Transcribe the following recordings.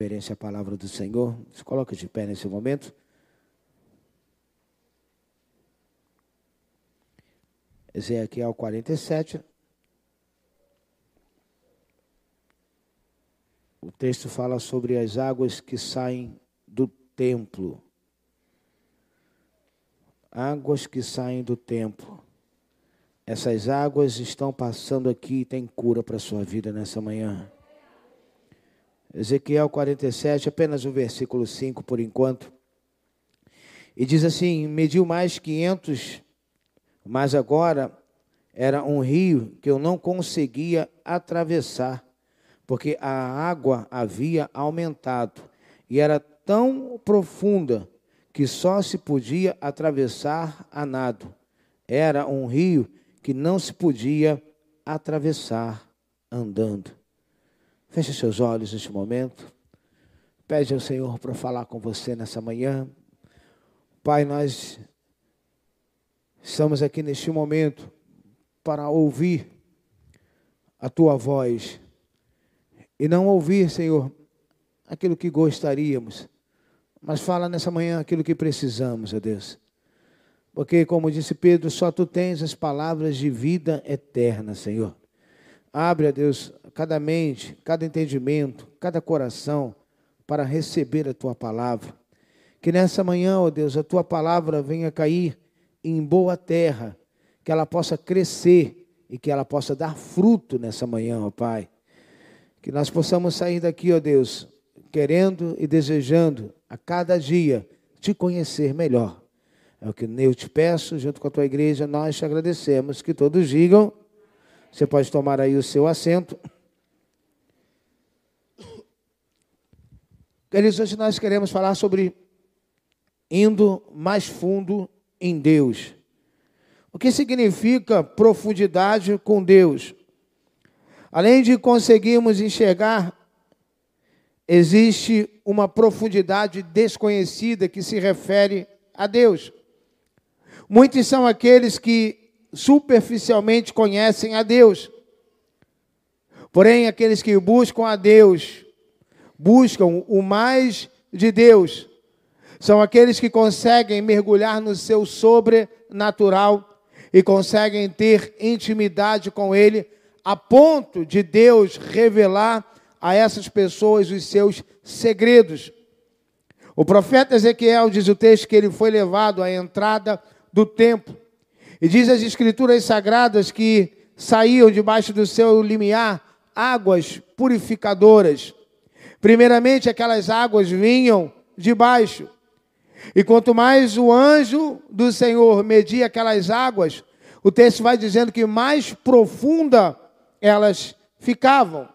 reverência à palavra do Senhor. Se coloca de pé nesse momento. Ezequiel 47. O texto fala sobre as águas que saem do templo. Águas que saem do templo. Essas águas estão passando aqui e tem cura para a sua vida nessa manhã. Ezequiel 47, apenas o versículo 5 por enquanto. E diz assim: mediu mais 500, mas agora era um rio que eu não conseguia atravessar, porque a água havia aumentado e era tão profunda que só se podia atravessar a nado. Era um rio que não se podia atravessar andando. Feche seus olhos neste momento. Pede ao Senhor para falar com você nessa manhã. Pai, nós estamos aqui neste momento para ouvir a tua voz e não ouvir, Senhor, aquilo que gostaríamos, mas fala nessa manhã aquilo que precisamos, ó Deus. Porque, como disse Pedro, só tu tens as palavras de vida eterna, Senhor. Abre, a Deus, cada mente, cada entendimento, cada coração para receber a tua palavra. Que nessa manhã, ó Deus, a tua palavra venha cair em boa terra, que ela possa crescer e que ela possa dar fruto nessa manhã, ó Pai. Que nós possamos sair daqui, ó Deus, querendo e desejando a cada dia te conhecer melhor. É o que eu te peço, junto com a tua igreja, nós te agradecemos. Que todos digam. Você pode tomar aí o seu assento. Queridos, hoje nós queremos falar sobre indo mais fundo em Deus. O que significa profundidade com Deus? Além de conseguirmos enxergar, existe uma profundidade desconhecida que se refere a Deus. Muitos são aqueles que superficialmente conhecem a Deus. Porém, aqueles que buscam a Deus buscam o mais de Deus. São aqueles que conseguem mergulhar no seu sobrenatural e conseguem ter intimidade com Ele, a ponto de Deus revelar a essas pessoas os seus segredos. O profeta Ezequiel diz o texto que ele foi levado à entrada do templo. E diz as escrituras sagradas que saíam debaixo do seu limiar águas purificadoras. Primeiramente, aquelas águas vinham de baixo. E quanto mais o anjo do Senhor media aquelas águas, o texto vai dizendo que mais profunda elas ficavam.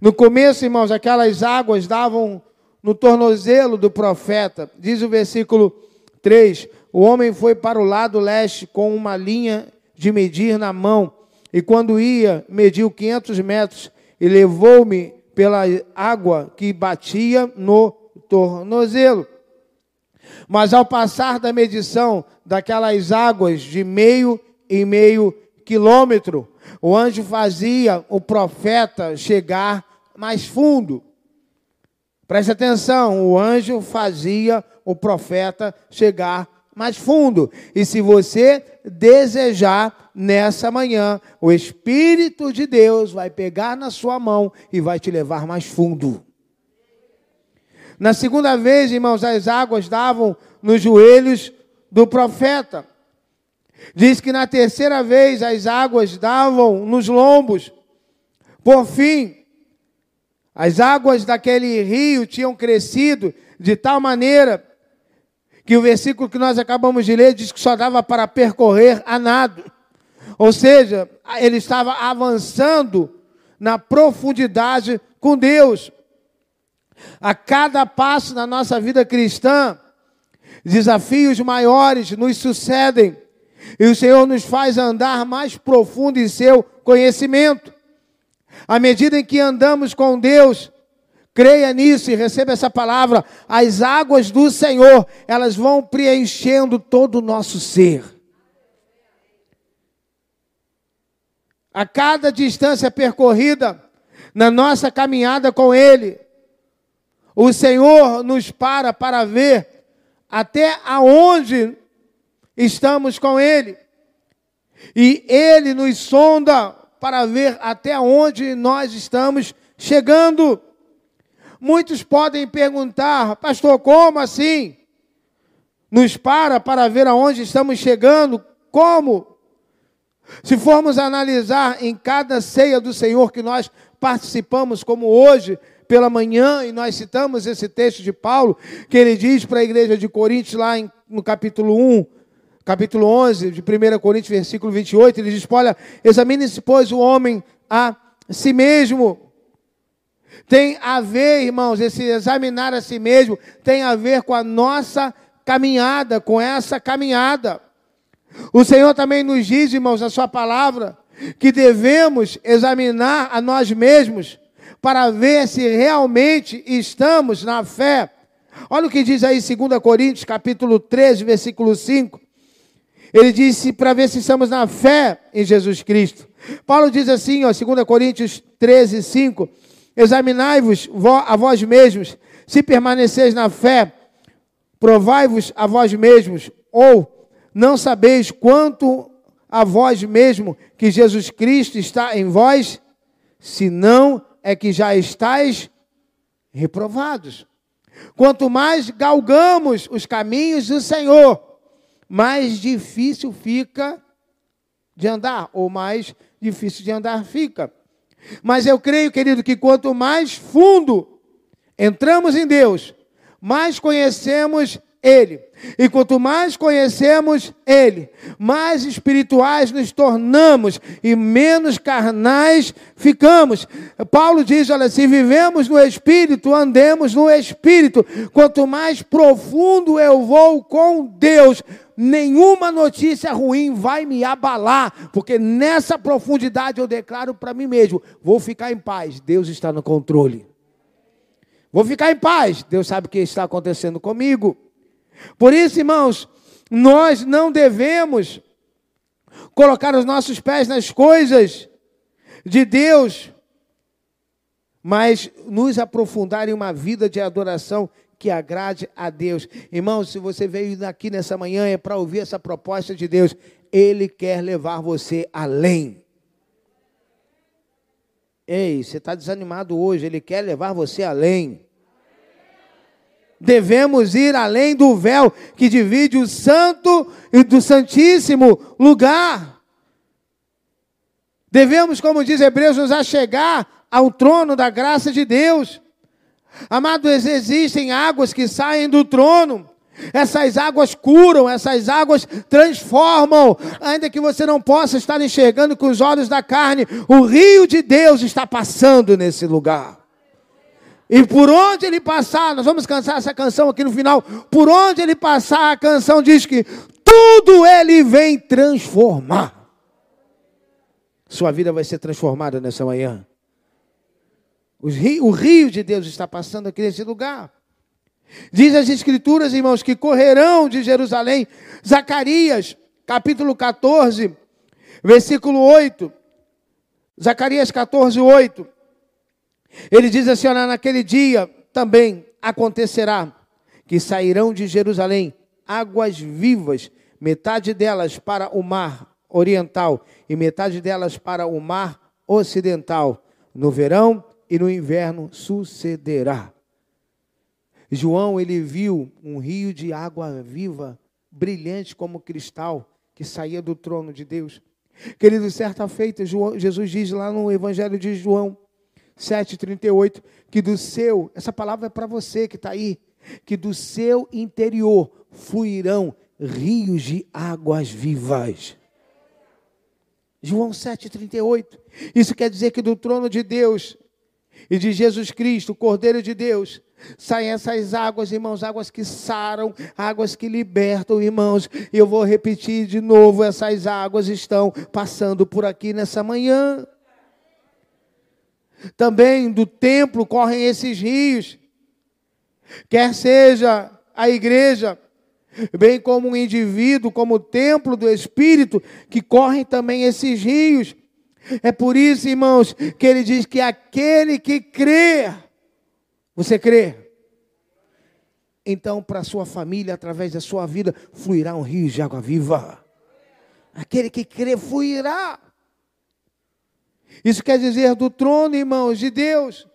No começo, irmãos, aquelas águas davam no tornozelo do profeta. Diz o versículo 3: O homem foi para o lado leste com uma linha de medir na mão, e quando ia, mediu 500 metros e levou-me pela água que batia no tornozelo. Mas ao passar da medição daquelas águas de meio em meio quilômetro, o anjo fazia o profeta chegar mais fundo. Preste atenção, o anjo fazia o profeta chegar mais fundo. E se você desejar nessa manhã, o Espírito de Deus vai pegar na sua mão e vai te levar mais fundo. Na segunda vez, irmãos, as águas davam nos joelhos do profeta. Diz que na terceira vez as águas davam nos lombos. Por fim, as águas daquele rio tinham crescido de tal maneira que o versículo que nós acabamos de ler diz que só dava para percorrer a nado. Ou seja, ele estava avançando na profundidade com Deus. A cada passo na nossa vida cristã, desafios maiores nos sucedem. E o Senhor nos faz andar mais profundo em seu conhecimento. À medida em que andamos com Deus, Creia nisso e receba essa palavra. As águas do Senhor, elas vão preenchendo todo o nosso ser. A cada distância percorrida na nossa caminhada com Ele, o Senhor nos para para ver até aonde estamos com Ele. E Ele nos sonda para ver até onde nós estamos chegando. Muitos podem perguntar, pastor, como assim? Nos para para ver aonde estamos chegando? Como? Se formos analisar em cada ceia do Senhor que nós participamos, como hoje, pela manhã, e nós citamos esse texto de Paulo, que ele diz para a igreja de Coríntios, lá em, no capítulo 1, capítulo 11 de 1 Coríntios, versículo 28, ele diz: Olha, examine-se, pois, o homem a si mesmo. Tem a ver, irmãos, esse examinar a si mesmo tem a ver com a nossa caminhada, com essa caminhada. O Senhor também nos diz, irmãos, na Sua palavra, que devemos examinar a nós mesmos para ver se realmente estamos na fé. Olha o que diz aí 2 Coríntios, capítulo 13, versículo 5. Ele disse para ver se estamos na fé em Jesus Cristo. Paulo diz assim, ó, 2 Coríntios 13, 5: Examinai-vos a vós mesmos, se permaneceis na fé, provai-vos a vós mesmos, ou não sabeis quanto a vós mesmo que Jesus Cristo está em vós, se não é que já estáis reprovados. Quanto mais galgamos os caminhos do Senhor, mais difícil fica de andar, ou mais difícil de andar fica. Mas eu creio, querido, que quanto mais fundo entramos em Deus, mais conhecemos ele. E quanto mais conhecemos Ele, mais espirituais nos tornamos e menos carnais ficamos. Paulo diz: olha, se vivemos no Espírito, andemos no Espírito. Quanto mais profundo eu vou com Deus, nenhuma notícia ruim vai me abalar, porque nessa profundidade eu declaro para mim mesmo: vou ficar em paz, Deus está no controle. Vou ficar em paz, Deus sabe o que está acontecendo comigo. Por isso, irmãos, nós não devemos colocar os nossos pés nas coisas de Deus, mas nos aprofundar em uma vida de adoração que agrade a Deus. Irmãos, se você veio aqui nessa manhã é para ouvir essa proposta de Deus, Ele quer levar você além. Ei, você está desanimado hoje, Ele quer levar você além devemos ir além do véu que divide o santo e do santíssimo lugar. Devemos, como diz Hebreus, nos achegar ao trono da graça de Deus. Amados, existem águas que saem do trono. Essas águas curam, essas águas transformam. Ainda que você não possa estar enxergando com os olhos da carne, o rio de Deus está passando nesse lugar. E por onde ele passar, nós vamos cantar essa canção aqui no final. Por onde ele passar, a canção diz que tudo ele vem transformar. Sua vida vai ser transformada nessa manhã. O rio de Deus está passando aqui nesse lugar. Diz as Escrituras, irmãos, que correrão de Jerusalém. Zacarias, capítulo 14, versículo 8. Zacarias 14, 8. Ele diz assim: olha, naquele dia também acontecerá que sairão de Jerusalém águas vivas, metade delas para o mar oriental e metade delas para o mar ocidental. No verão e no inverno sucederá. João, ele viu um rio de água viva, brilhante como cristal, que saía do trono de Deus. Querido, certa feita, Jesus diz lá no Evangelho de João, 7,38, que do seu, essa palavra é para você que está aí, que do seu interior fluirão rios de águas vivas. João 7,38. Isso quer dizer que do trono de Deus e de Jesus Cristo, Cordeiro de Deus, saem essas águas, irmãos, águas que saram, águas que libertam, irmãos. E eu vou repetir de novo: essas águas estão passando por aqui nessa manhã. Também do templo correm esses rios. Quer seja a igreja, bem como um indivíduo, como o templo do Espírito, que correm também esses rios. É por isso, irmãos, que ele diz que aquele que crê, você crê? então para a sua família, através da sua vida, fluirá um rio de água viva. Aquele que crê fluirá. Isso quer dizer do trono, irmãos, de Deus,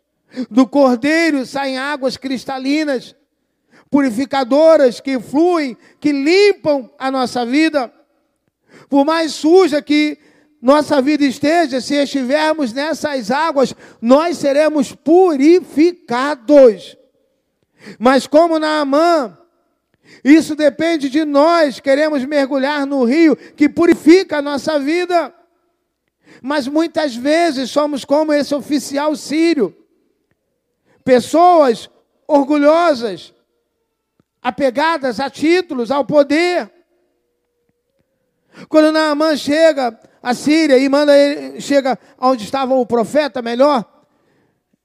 do cordeiro saem águas cristalinas, purificadoras que fluem, que limpam a nossa vida. Por mais suja que nossa vida esteja, se estivermos nessas águas, nós seremos purificados. Mas como Naamã, isso depende de nós, queremos mergulhar no rio que purifica a nossa vida. Mas muitas vezes somos como esse oficial sírio, pessoas orgulhosas, apegadas a títulos, ao poder. Quando Naamã chega à Síria e manda ele, chega onde estava o profeta, melhor,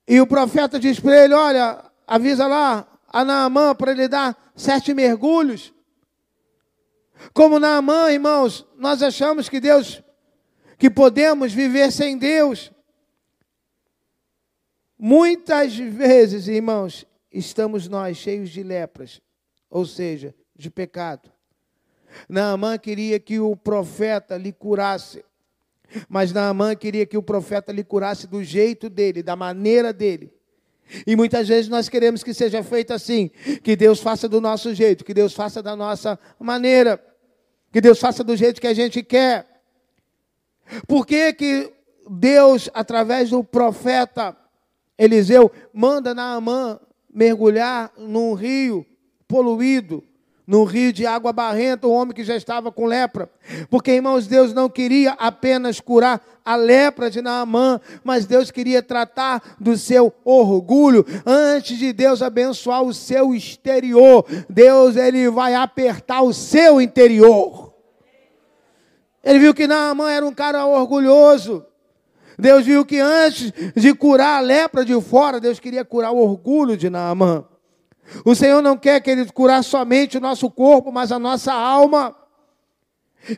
e o profeta diz para ele: Olha, avisa lá a Naamã para ele dar sete mergulhos. Como Naamã, irmãos, nós achamos que Deus que podemos viver sem Deus. Muitas vezes, irmãos, estamos nós cheios de lepras, ou seja, de pecado. Naamã queria que o profeta lhe curasse, mas Naamã queria que o profeta lhe curasse do jeito dele, da maneira dele. E muitas vezes nós queremos que seja feito assim, que Deus faça do nosso jeito, que Deus faça da nossa maneira, que Deus faça do jeito que a gente quer. Por que, que Deus, através do profeta Eliseu, manda Naamã mergulhar num rio poluído, num rio de água barrenta, o homem que já estava com lepra. Porque, irmãos, Deus não queria apenas curar a lepra de Naamã, mas Deus queria tratar do seu orgulho. Antes de Deus abençoar o seu exterior, Deus ele vai apertar o seu interior. Ele viu que Naamã era um cara orgulhoso. Deus viu que antes de curar a lepra de fora, Deus queria curar o orgulho de Naamã. O Senhor não quer que Ele curar somente o nosso corpo, mas a nossa alma.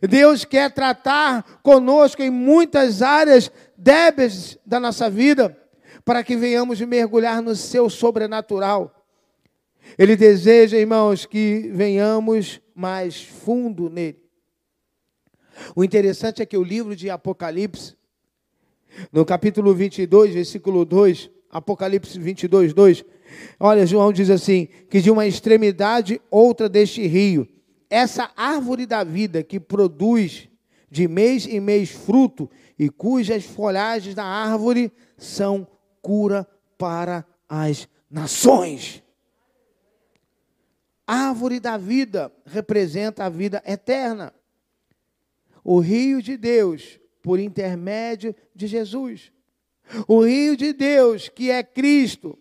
Deus quer tratar conosco em muitas áreas débeis da nossa vida, para que venhamos mergulhar no seu sobrenatural. Ele deseja, irmãos, que venhamos mais fundo nele. O interessante é que o livro de Apocalipse, no capítulo 22, versículo 2, Apocalipse 22, 2, olha, João diz assim: que de uma extremidade outra deste rio, essa árvore da vida que produz de mês em mês fruto e cujas folhagens da árvore são cura para as nações. Árvore da vida representa a vida eterna o rio de Deus por intermédio de Jesus. O rio de Deus, que é Cristo,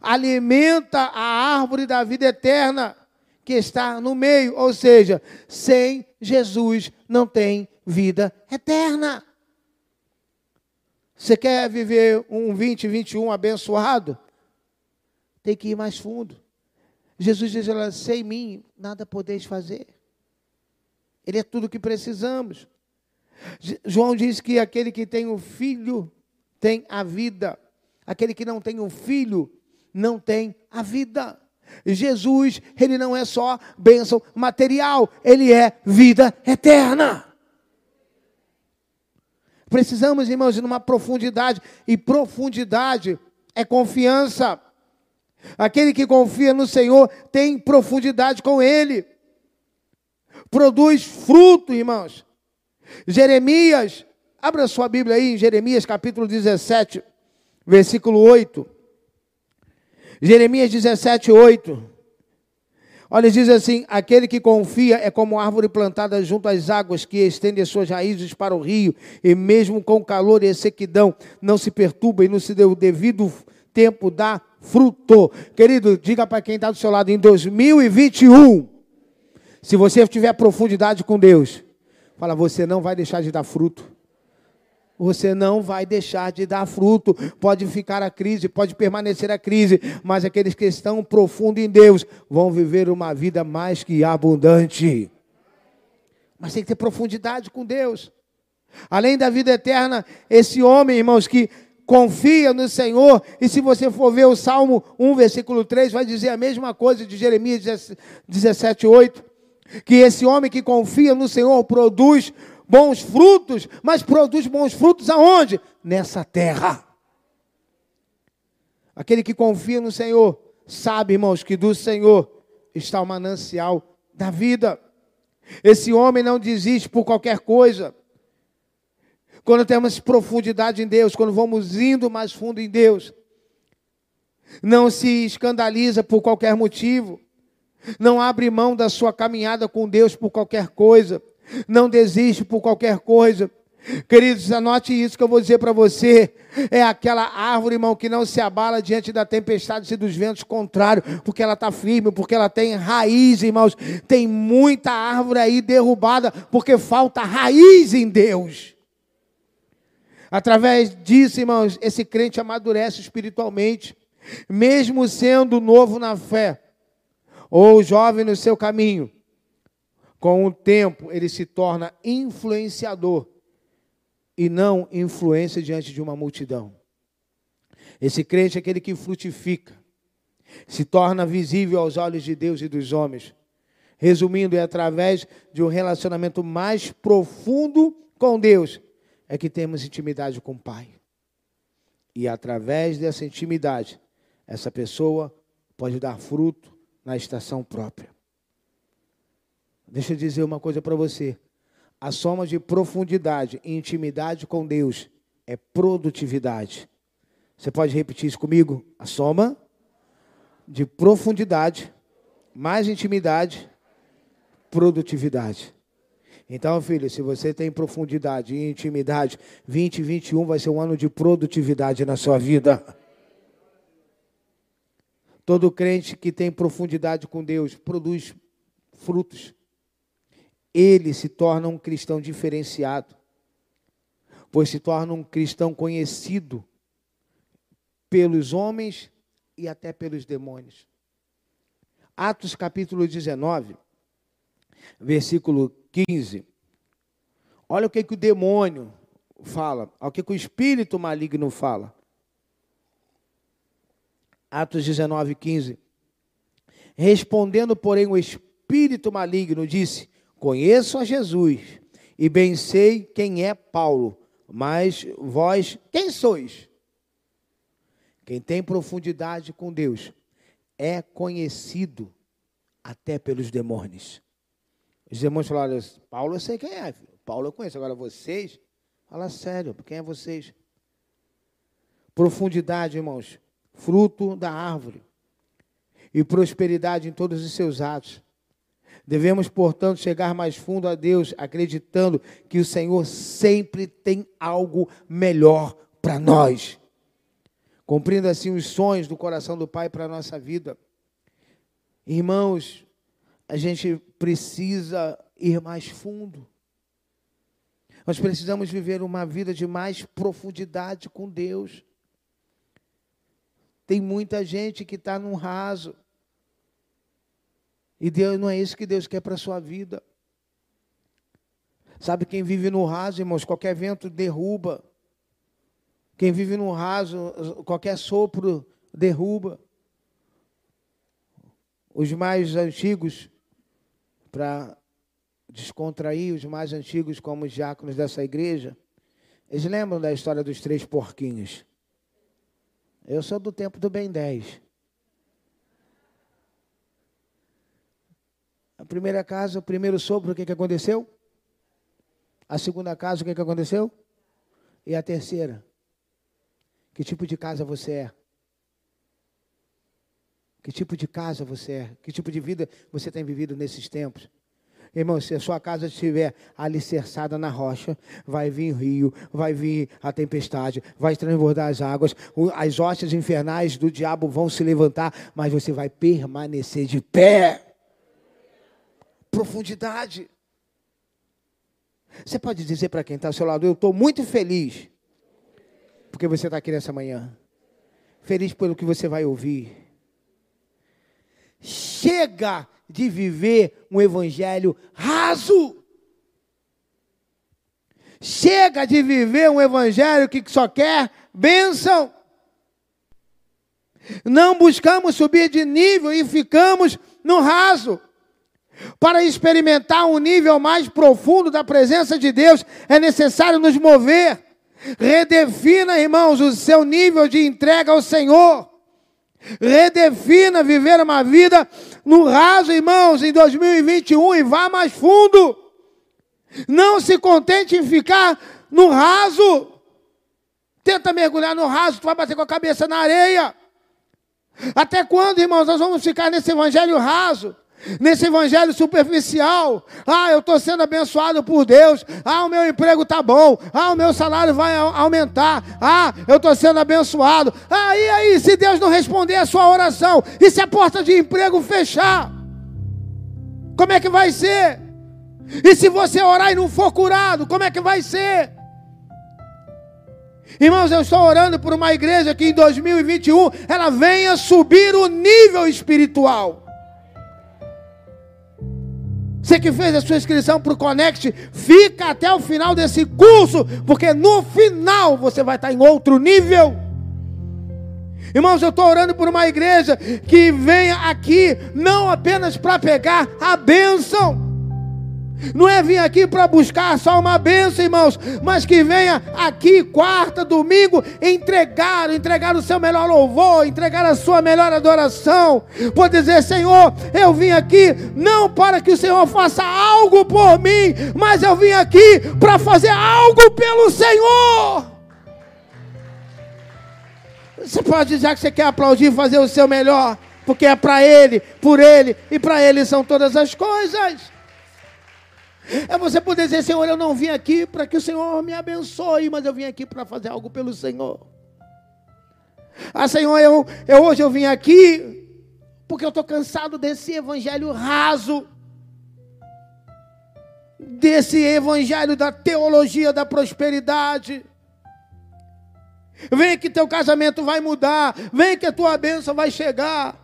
alimenta a árvore da vida eterna que está no meio, ou seja, sem Jesus não tem vida eterna. Você quer viver um 2021 abençoado? Tem que ir mais fundo. Jesus diz: sem mim nada podeis fazer. Ele é tudo o que precisamos. João diz que aquele que tem o filho tem a vida. Aquele que não tem o filho não tem a vida. Jesus, ele não é só bênção material, ele é vida eterna. Precisamos, irmãos, de uma profundidade, e profundidade é confiança. Aquele que confia no Senhor tem profundidade com Ele produz fruto, irmãos. Jeremias, abra sua Bíblia aí em Jeremias capítulo 17, versículo 8. Jeremias 17, 8. Olha, diz assim: aquele que confia é como árvore plantada junto às águas, que estende as suas raízes para o rio, e mesmo com calor e sequidão, não se perturba e não se deu o devido tempo dá fruto. Querido, diga para quem está do seu lado, em 2021, se você tiver profundidade com Deus, fala, você não vai deixar de dar fruto. Você não vai deixar de dar fruto. Pode ficar a crise, pode permanecer a crise, mas aqueles que estão profundo em Deus vão viver uma vida mais que abundante. Mas tem que ter profundidade com Deus. Além da vida eterna, esse homem, irmãos, que confia no Senhor, e se você for ver o Salmo 1, versículo 3, vai dizer a mesma coisa de Jeremias 17, 8, que esse homem que confia no Senhor produz bons frutos, mas produz bons frutos aonde? Nessa terra. Aquele que confia no Senhor, sabe, irmãos, que do Senhor está o manancial da vida. Esse homem não desiste por qualquer coisa. Quando temos profundidade em Deus, quando vamos indo mais fundo em Deus, não se escandaliza por qualquer motivo, não abre mão da sua caminhada com Deus por qualquer coisa, não desiste por qualquer coisa. Queridos, anote isso que eu vou dizer para você. É aquela árvore, irmão, que não se abala diante da tempestade e dos ventos contrários, porque ela está firme, porque ela tem raiz, irmãos. Tem muita árvore aí derrubada, porque falta raiz em Deus. Através disso, irmãos, esse crente amadurece espiritualmente, mesmo sendo novo na fé, ou jovem no seu caminho. Com o tempo, ele se torna influenciador e não influência diante de uma multidão. Esse crente é aquele que frutifica, se torna visível aos olhos de Deus e dos homens. Resumindo, é através de um relacionamento mais profundo com Deus é que temos intimidade com o Pai. E através dessa intimidade, essa pessoa pode dar fruto na estação própria. Deixa eu dizer uma coisa para você. A soma de profundidade e intimidade com Deus é produtividade. Você pode repetir isso comigo? A soma de profundidade, mais intimidade, produtividade. Então, filho, se você tem profundidade e intimidade, 2021 vai ser um ano de produtividade na sua vida. Todo crente que tem profundidade com Deus produz frutos ele se torna um cristão diferenciado, pois se torna um cristão conhecido pelos homens e até pelos demônios. Atos capítulo 19, versículo 15. Olha o que, que o demônio fala, olha o que, que o espírito maligno fala. Atos 19, 15. Respondendo, porém, o espírito maligno disse: Conheço a Jesus e bem sei quem é Paulo, mas vós quem sois? Quem tem profundidade com Deus é conhecido até pelos demônios. Os demônios falaram: Paulo eu sei quem é, filho. Paulo eu conheço. Agora vocês, fala sério, quem é vocês? Profundidade, irmãos, fruto da árvore, e prosperidade em todos os seus atos. Devemos, portanto, chegar mais fundo a Deus, acreditando que o Senhor sempre tem algo melhor para nós. Cumprindo assim os sonhos do coração do Pai para a nossa vida. Irmãos, a gente precisa ir mais fundo. Nós precisamos viver uma vida de mais profundidade com Deus. Tem muita gente que está num raso. E Deus não é isso que Deus quer para a sua vida. Sabe quem vive no raso, irmãos, qualquer vento derruba. Quem vive no raso, qualquer sopro derruba. Os mais antigos, para descontrair, os mais antigos, como os diáconos dessa igreja, eles lembram da história dos três porquinhos. Eu sou do tempo do Ben 10. A primeira casa, o primeiro sopro, o que, que aconteceu? A segunda casa, o que, que aconteceu? E a terceira? Que tipo de casa você é? Que tipo de casa você é? Que tipo de vida você tem vivido nesses tempos? Irmão, se a sua casa estiver alicerçada na rocha, vai vir rio, vai vir a tempestade, vai transbordar as águas, as hostes infernais do diabo vão se levantar, mas você vai permanecer de pé profundidade. Você pode dizer para quem está ao seu lado: Eu estou muito feliz, porque você está aqui nessa manhã. Feliz pelo que você vai ouvir. Chega de viver um evangelho raso. Chega de viver um evangelho que só quer bênção. Não buscamos subir de nível e ficamos no raso. Para experimentar um nível mais profundo da presença de Deus, é necessário nos mover. Redefina, irmãos, o seu nível de entrega ao Senhor. Redefina viver uma vida no raso, irmãos, em 2021 e vá mais fundo. Não se contente em ficar no raso. Tenta mergulhar no raso, tu vai bater com a cabeça na areia. Até quando, irmãos, nós vamos ficar nesse evangelho raso? Nesse evangelho superficial, ah, eu estou sendo abençoado por Deus, ah, o meu emprego está bom, ah, o meu salário vai aumentar, ah, eu estou sendo abençoado. Ah, aí, se Deus não responder a sua oração, e se a porta de emprego fechar, como é que vai ser? E se você orar e não for curado, como é que vai ser? Irmãos, eu estou orando por uma igreja que em 2021 ela venha subir o nível espiritual. Você que fez a sua inscrição para o Connect, fica até o final desse curso, porque no final você vai estar em outro nível. Irmãos, eu estou orando por uma igreja que venha aqui não apenas para pegar a bênção não é vir aqui para buscar só uma bênção, irmãos, mas que venha aqui quarta, domingo, entregar, entregar o seu melhor louvor, entregar a sua melhor adoração. Pode dizer, Senhor, eu vim aqui não para que o Senhor faça algo por mim, mas eu vim aqui para fazer algo pelo Senhor. Você pode dizer que você quer aplaudir fazer o seu melhor, porque é para Ele, por Ele e para Ele são todas as coisas. É você poder dizer, Senhor, eu não vim aqui para que o Senhor me abençoe, mas eu vim aqui para fazer algo pelo Senhor. Ah, Senhor, eu, eu hoje eu vim aqui porque eu estou cansado desse evangelho raso, desse evangelho da teologia da prosperidade. Vem que teu casamento vai mudar, vem que a tua bênção vai chegar.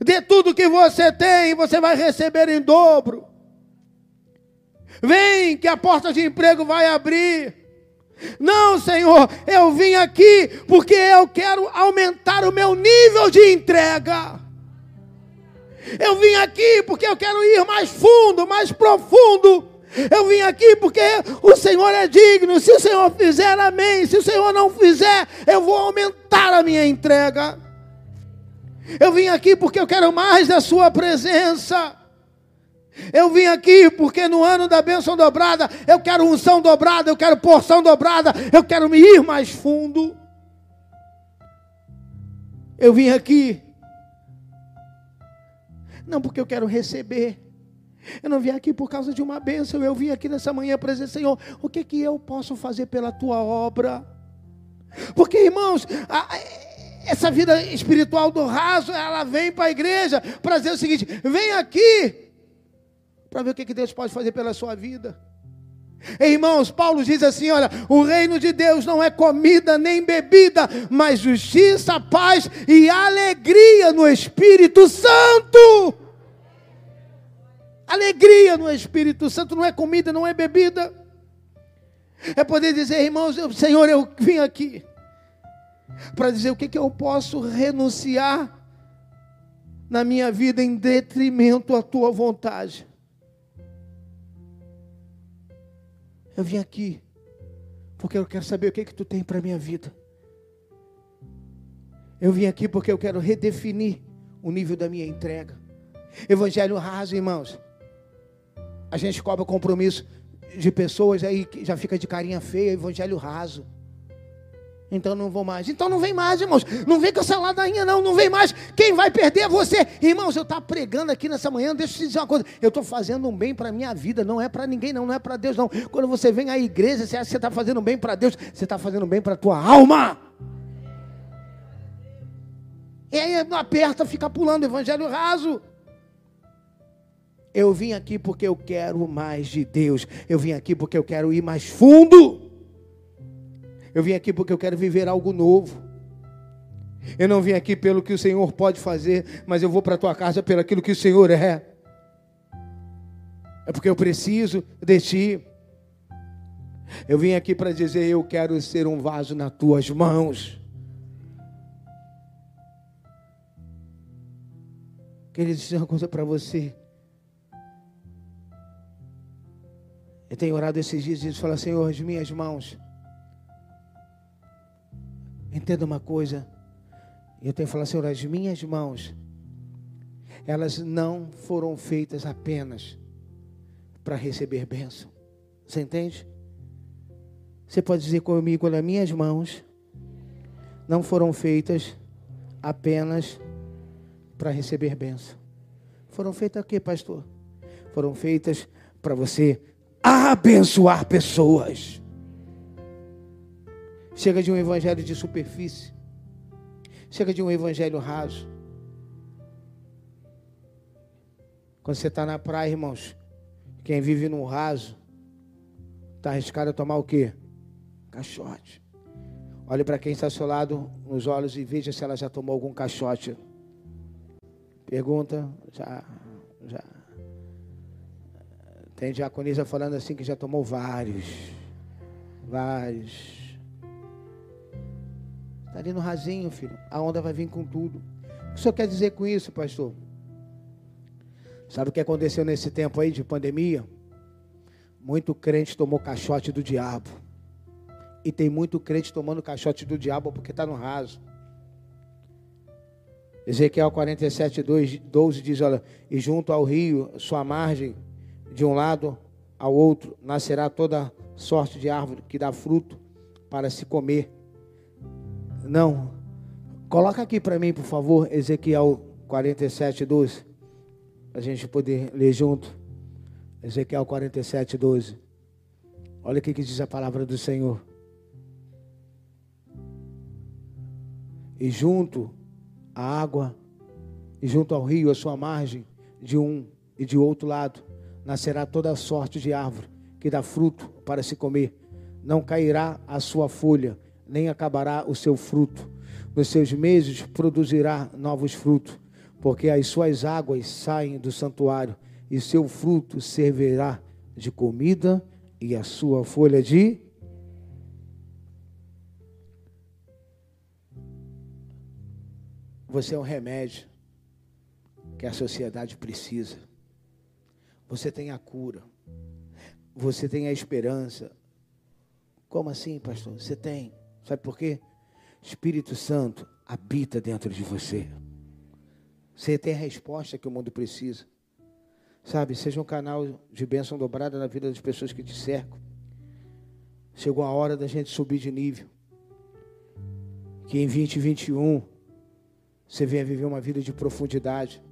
De tudo que você tem, você vai receber em dobro. Vem que a porta de emprego vai abrir. Não, Senhor, eu vim aqui porque eu quero aumentar o meu nível de entrega. Eu vim aqui porque eu quero ir mais fundo, mais profundo. Eu vim aqui porque o Senhor é digno. Se o Senhor fizer, amém. Se o Senhor não fizer, eu vou aumentar a minha entrega. Eu vim aqui porque eu quero mais da Sua presença. Eu vim aqui porque no ano da bênção dobrada, eu quero unção dobrada, eu quero porção dobrada, eu quero me ir mais fundo. Eu vim aqui, não porque eu quero receber, eu não vim aqui por causa de uma bênção, eu vim aqui nessa manhã para dizer, Senhor, o que que eu posso fazer pela tua obra? Porque, irmãos, a, essa vida espiritual do raso, ela vem para a igreja para dizer o seguinte: vem aqui, para ver o que Deus pode fazer pela sua vida. Irmãos, Paulo diz assim: olha, o reino de Deus não é comida nem bebida, mas justiça, paz e alegria no Espírito Santo. Alegria no Espírito Santo não é comida, não é bebida. É poder dizer, irmãos, eu, Senhor, eu vim aqui para dizer o que, que eu posso renunciar na minha vida em detrimento à tua vontade. Eu vim aqui porque eu quero saber o que que tu tem para minha vida. Eu vim aqui porque eu quero redefinir o nível da minha entrega. Evangelho raso, irmãos. A gente cobra compromisso de pessoas aí que já fica de carinha feia, evangelho raso. Então não vou mais. Então não vem mais, irmãos. Não vem com essa ladainha, não. Não vem mais. Quem vai perder é você. Irmãos, eu estou pregando aqui nessa manhã. Deixa eu te dizer uma coisa. Eu estou fazendo um bem para a minha vida. Não é para ninguém, não. Não é para Deus, não. Quando você vem à igreja, você acha que você está fazendo bem para Deus. Você está fazendo bem para a tua alma. E aí não aperta, fica pulando evangelho raso. Eu vim aqui porque eu quero mais de Deus. Eu vim aqui porque eu quero ir mais fundo. Eu vim aqui porque eu quero viver algo novo. Eu não vim aqui pelo que o Senhor pode fazer, mas eu vou para a tua casa pelo aquilo que o Senhor é. É porque eu preciso de ti. Eu vim aqui para dizer: eu quero ser um vaso nas tuas mãos. Queria dizer uma coisa para você. Eu tenho orado esses dias e falo, Senhor, as minhas mãos. Entenda uma coisa. Eu tenho falado, Senhor, as minhas mãos, elas não foram feitas apenas para receber bênção. Você entende? Você pode dizer comigo, as minhas mãos não foram feitas apenas para receber bênção. Foram feitas o quê, pastor? Foram feitas para você abençoar pessoas. Chega de um evangelho de superfície. Chega de um evangelho raso. Quando você está na praia, irmãos, quem vive no raso, está arriscado a tomar o quê? Caixote. Olhe para quem está ao seu lado nos olhos e veja se ela já tomou algum caixote. Pergunta, já, já. Tem diaconisa falando assim que já tomou vários. Vários. Está ali no rasinho, filho. A onda vai vir com tudo. O que o senhor quer dizer com isso, pastor? Sabe o que aconteceu nesse tempo aí de pandemia? Muito crente tomou caixote do diabo. E tem muito crente tomando caixote do diabo porque está no raso. Ezequiel 47, 12 diz: Olha, e junto ao rio, sua margem, de um lado ao outro, nascerá toda sorte de árvore que dá fruto para se comer. Não. Coloca aqui para mim, por favor, Ezequiel 47, 12. Para a gente poder ler junto. Ezequiel 47, 12. Olha o que, diz a palavra do Senhor. E junto a água e junto ao rio, a sua margem, de um e de outro lado, nascerá toda sorte de árvore que dá fruto para se comer. Não cairá a sua folha, nem acabará o seu fruto. Nos seus meses produzirá novos frutos, porque as suas águas saem do santuário, e seu fruto servirá de comida, e a sua folha de Você é um remédio que a sociedade precisa. Você tem a cura. Você tem a esperança. Como assim, pastor? Você tem. Sabe por quê? Espírito Santo habita dentro de você. Você tem a resposta que o mundo precisa. Sabe, seja um canal de bênção dobrada na vida das pessoas que te cercam. Chegou a hora da gente subir de nível. Que em 2021 você venha viver uma vida de profundidade.